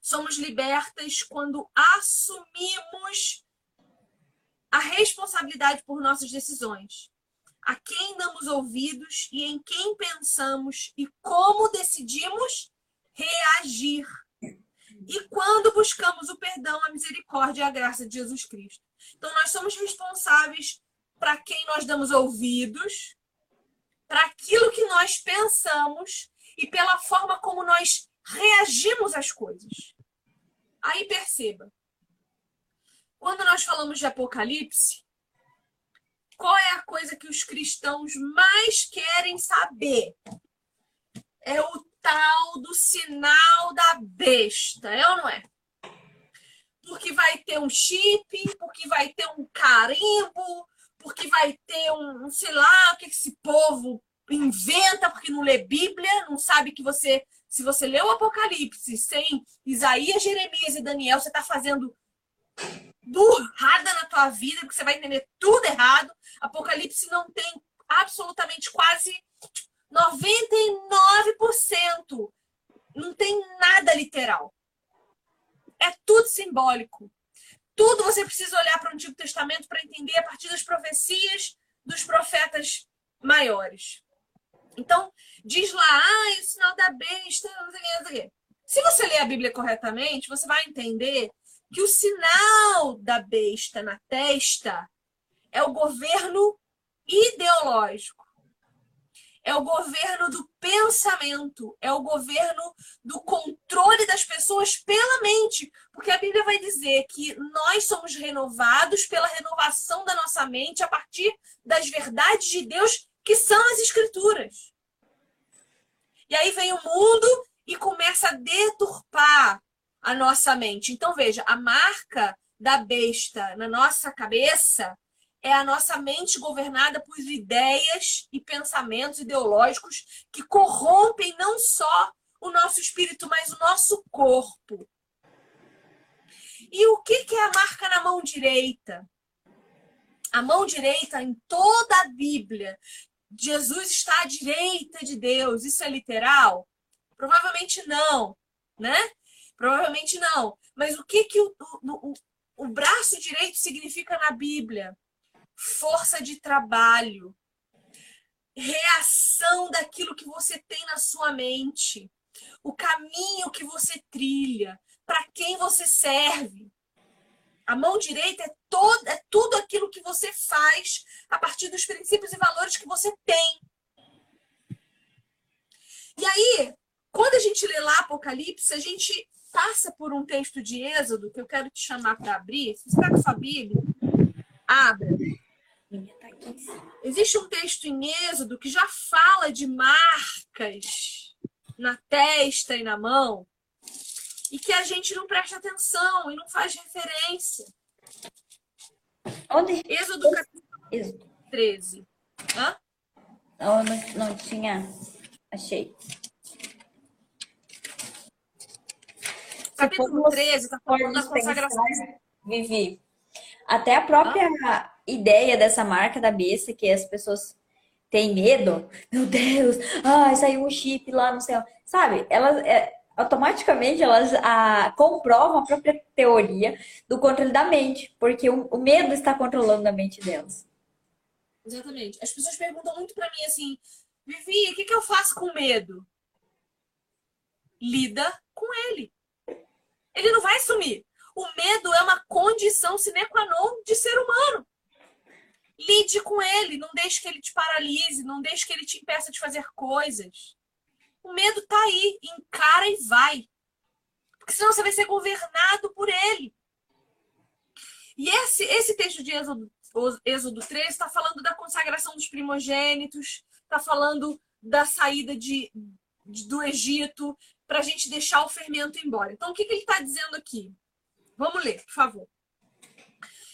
Somos libertas quando assumimos a responsabilidade por nossas decisões a quem damos ouvidos e em quem pensamos e como decidimos reagir. E quando buscamos o perdão, a misericórdia e a graça de Jesus Cristo. Então, nós somos responsáveis para quem nós damos ouvidos, para aquilo que nós pensamos e pela forma como nós reagimos às coisas. Aí perceba, quando nós falamos de Apocalipse, qual é a coisa que os cristãos mais querem saber? É o tal do sinal da besta, é ou não é? Porque vai ter um chip, porque vai ter um carimbo, porque vai ter um, sei lá, o que esse povo inventa porque não lê Bíblia, não sabe que você, se você lê o Apocalipse sem Isaías, Jeremias e Daniel, você está fazendo burrada na tua vida, porque você vai entender tudo errado. Apocalipse não tem absolutamente quase 99%. Não tem nada literal. É tudo simbólico. Tudo você precisa olhar para o Antigo Testamento para entender a partir das profecias dos profetas maiores. Então, diz lá, ah, o sinal da besta, não sei o não sei o que. Se você ler a Bíblia corretamente, você vai entender que o sinal da besta na testa é o governo ideológico. É o governo do pensamento, é o governo do controle das pessoas pela mente. Porque a Bíblia vai dizer que nós somos renovados pela renovação da nossa mente a partir das verdades de Deus, que são as Escrituras. E aí vem o mundo e começa a deturpar a nossa mente. Então, veja, a marca da besta na nossa cabeça é a nossa mente governada por ideias e pensamentos ideológicos que corrompem não só o nosso espírito, mas o nosso corpo. E o que é a marca na mão direita? A mão direita, em toda a Bíblia, Jesus está à direita de Deus. Isso é literal? Provavelmente não, né? Provavelmente não. Mas o que, que o, o, o braço direito significa na Bíblia? Força de trabalho, reação daquilo que você tem na sua mente, o caminho que você trilha, para quem você serve. A mão direita é, toda, é tudo aquilo que você faz a partir dos princípios e valores que você tem. E aí, quando a gente lê lá Apocalipse, a gente passa por um texto de Êxodo que eu quero te chamar para abrir. Se você está com sua Bíblia, abra. Existe um texto em Êxodo que já fala de marcas na testa e na mão e que a gente não presta atenção e não faz referência. Onde? Êxodo capítulo Êxodo. 13. Hã? Não, não, não tinha. Achei. Capítulo 13 está falando da consagração. Vivi. Até a própria ah. ideia dessa marca da besta, que as pessoas têm medo. Meu Deus, ai, saiu um chip lá no céu. Sabe? Elas é, automaticamente elas a, comprovam a própria teoria do controle da mente, porque o, o medo está controlando a mente delas. Exatamente. As pessoas perguntam muito para mim assim, Vivi, o que, que eu faço com medo? Lida com ele. Ele não vai sumir. O medo é uma condição sine qua non de ser humano. Lide com ele, não deixe que ele te paralise, não deixe que ele te impeça de fazer coisas. O medo tá aí, encara e vai. Porque senão você vai ser governado por ele. E esse, esse texto de Êxodo, Êxodo 3 está falando da consagração dos primogênitos, está falando da saída de, de do Egito, para a gente deixar o fermento embora. Então, o que, que ele está dizendo aqui? Vamos ler, por favor.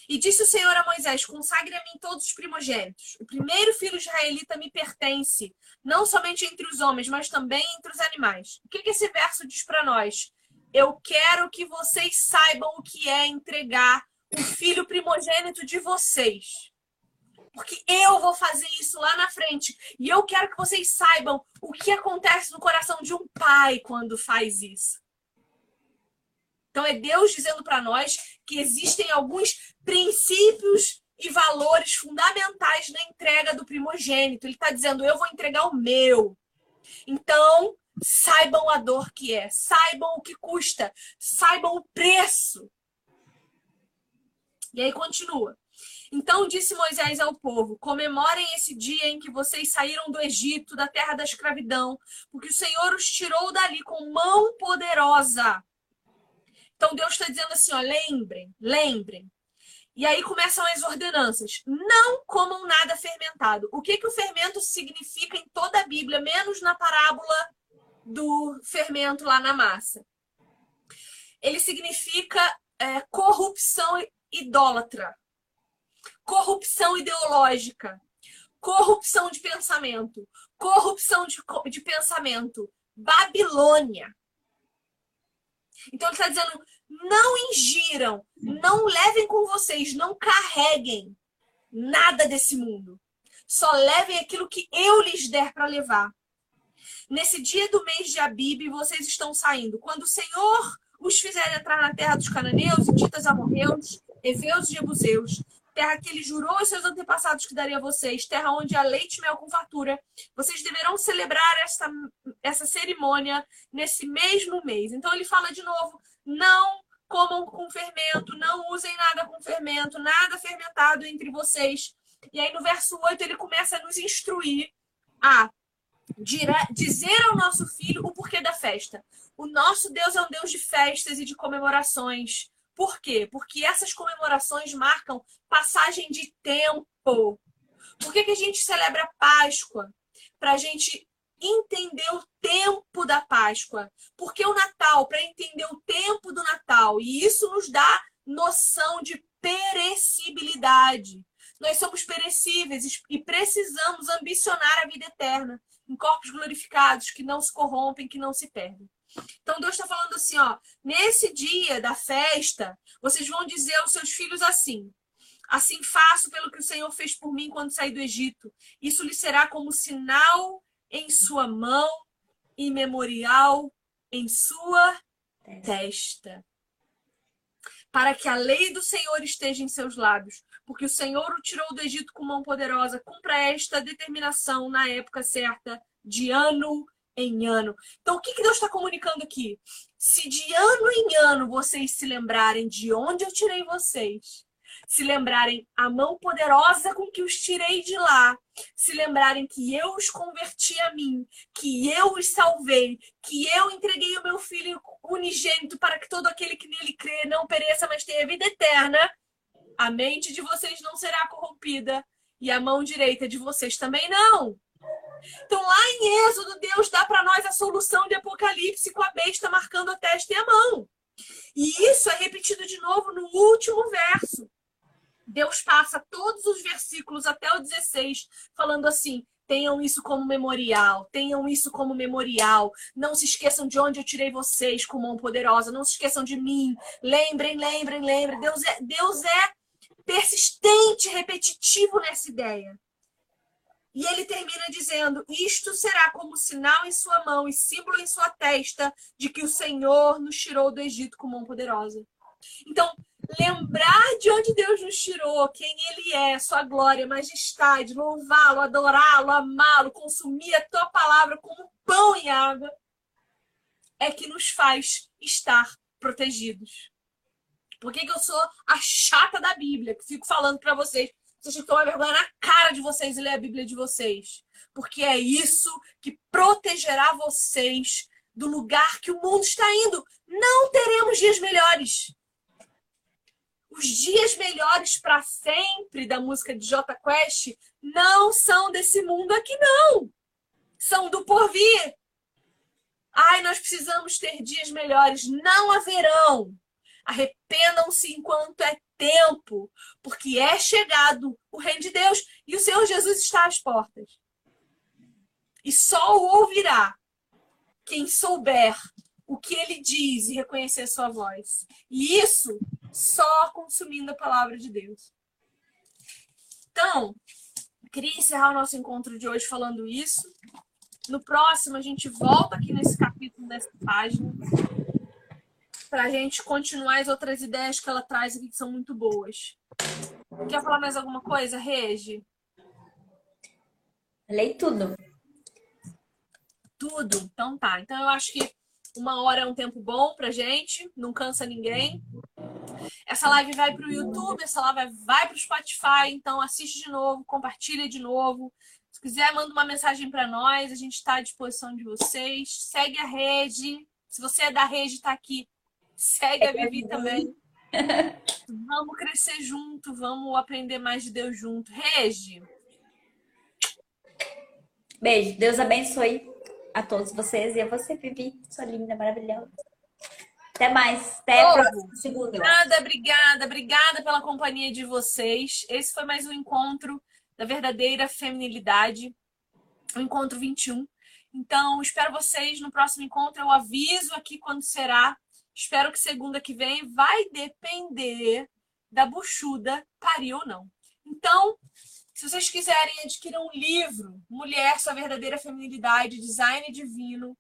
E disse o Senhor a Moisés: Consagre a mim todos os primogênitos. O primeiro filho israelita me pertence, não somente entre os homens, mas também entre os animais. O que, que esse verso diz para nós? Eu quero que vocês saibam o que é entregar o filho primogênito de vocês porque eu vou fazer isso lá na frente. E eu quero que vocês saibam o que acontece no coração de um pai quando faz isso. Então é Deus dizendo para nós que existem alguns princípios e valores fundamentais na entrega do primogênito. Ele está dizendo: eu vou entregar o meu. Então, saibam a dor que é, saibam o que custa, saibam o preço. E aí continua. Então disse Moisés ao povo: Comemorem esse dia em que vocês saíram do Egito, da terra da escravidão, porque o Senhor os tirou dali com mão poderosa. Então Deus está dizendo assim: ó, lembrem, lembrem. E aí começam as ordenanças. Não comam nada fermentado. O que, que o fermento significa em toda a Bíblia, menos na parábola do fermento lá na massa? Ele significa é, corrupção idólatra corrupção ideológica, corrupção de pensamento, corrupção de, de pensamento, Babilônia. Então ele está dizendo: não ingiram, não levem com vocês, não carreguem nada desse mundo. Só levem aquilo que eu lhes der para levar. Nesse dia do mês de Abib, vocês estão saindo. Quando o Senhor os fizer entrar na terra dos cananeus, hititas, amorreus, heveus e jebuseus, terra que ele jurou aos seus antepassados que daria a vocês, terra onde há leite e mel com fartura. Vocês deverão celebrar essa, essa cerimônia nesse mesmo mês. Então ele fala de novo: não comam com fermento, não usem nada com fermento, nada fermentado entre vocês. E aí no verso 8 ele começa a nos instruir a dizer ao nosso filho o porquê da festa. O nosso Deus é um Deus de festas e de comemorações. Por quê? Porque essas comemorações marcam passagem de tempo. Por que, que a gente celebra a Páscoa? Para a gente entender o tempo da Páscoa. Porque o Natal, para entender o tempo do Natal. E isso nos dá noção de perecibilidade. Nós somos perecíveis e precisamos ambicionar a vida eterna em corpos glorificados que não se corrompem, que não se perdem. Então Deus está falando assim, ó, nesse dia da festa, vocês vão dizer aos seus filhos assim: Assim faço pelo que o Senhor fez por mim quando saí do Egito. Isso lhe será como sinal em sua mão e memorial em sua testa. Para que a lei do Senhor esteja em seus lábios, porque o Senhor o tirou do Egito com mão poderosa. Cumpra esta determinação na época certa, de ano em ano. Então, o que, que Deus está comunicando aqui? Se de ano em ano vocês se lembrarem de onde eu tirei vocês, se lembrarem a mão poderosa com que os tirei de lá, se lembrarem que eu os converti a mim, que eu os salvei, que eu entreguei o meu filho unigênito para que todo aquele que nele crê não pereça, mas tenha vida eterna, a mente de vocês não será corrompida e a mão direita de vocês também não. Então, lá em Êxodo, Deus dá solução de Apocalipse com a besta marcando a testa e a mão. E isso é repetido de novo no último verso. Deus passa todos os versículos até o 16 falando assim: tenham isso como memorial, tenham isso como memorial. Não se esqueçam de onde eu tirei vocês com mão poderosa, não se esqueçam de mim. Lembrem, lembrem, lembrem. Deus é, Deus é persistente, repetitivo nessa ideia. E ele termina dizendo: Isto será como sinal em sua mão e símbolo em sua testa de que o Senhor nos tirou do Egito com mão poderosa. Então, lembrar de onde Deus nos tirou, quem Ele é, sua glória, majestade, louvá-lo, adorá-lo, amá-lo, consumir a tua palavra como pão e água, é que nos faz estar protegidos. Por que, que eu sou a chata da Bíblia, que fico falando para vocês? Vocês têm que tomar vergonha na cara de vocês e ler a Bíblia de vocês. Porque é isso que protegerá vocês do lugar que o mundo está indo. Não teremos dias melhores. Os dias melhores para sempre da música de J Quest não são desse mundo aqui, não. São do porvir. Ai, nós precisamos ter dias melhores. Não haverão. Arrependam-se enquanto é tempo, porque é chegado o reino de Deus e o Senhor Jesus está às portas. E só o ouvirá quem souber o que ele diz e reconhecer sua voz. E isso só consumindo a palavra de Deus. Então, queria encerrar o nosso encontro de hoje falando isso. No próximo, a gente volta aqui nesse capítulo dessa página para a gente continuar as outras ideias que ela traz aqui que são muito boas. Quer falar mais alguma coisa, Regi? Lei tudo. Tudo. Então tá. Então eu acho que uma hora é um tempo bom pra gente, não cansa ninguém. Essa live vai pro YouTube, essa live vai pro Spotify, então assiste de novo, compartilha de novo. Se quiser, manda uma mensagem para nós, a gente está à disposição de vocês. Segue a rede. Se você é da rede, está aqui Segue a Vivi também. vamos crescer junto, vamos aprender mais de Deus junto. Regi. Beijo. Deus abençoe a todos vocês e a você, Vivi. Sua linda, maravilhosa. Até mais. Até a próxima segunda. Obrigada, obrigada, obrigada pela companhia de vocês. Esse foi mais um encontro da verdadeira feminilidade, o encontro 21. Então, espero vocês no próximo encontro. Eu aviso aqui quando será. Espero que segunda que vem vai depender da buchuda parir ou não. Então, se vocês quiserem adquirir um livro, Mulher, Sua Verdadeira Feminilidade, Design Divino,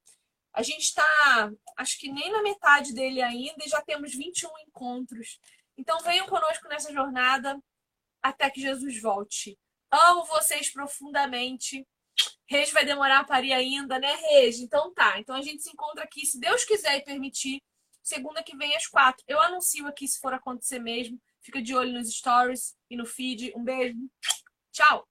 a gente está, acho que nem na metade dele ainda e já temos 21 encontros. Então venham conosco nessa jornada até que Jesus volte. Amo vocês profundamente. Reis vai demorar a parir ainda, né, Reis? Então tá. Então a gente se encontra aqui, se Deus quiser e permitir, segunda que vem às quatro. Eu anuncio aqui se for acontecer mesmo. Fica de olho nos stories e no feed. Um beijo. Tchau!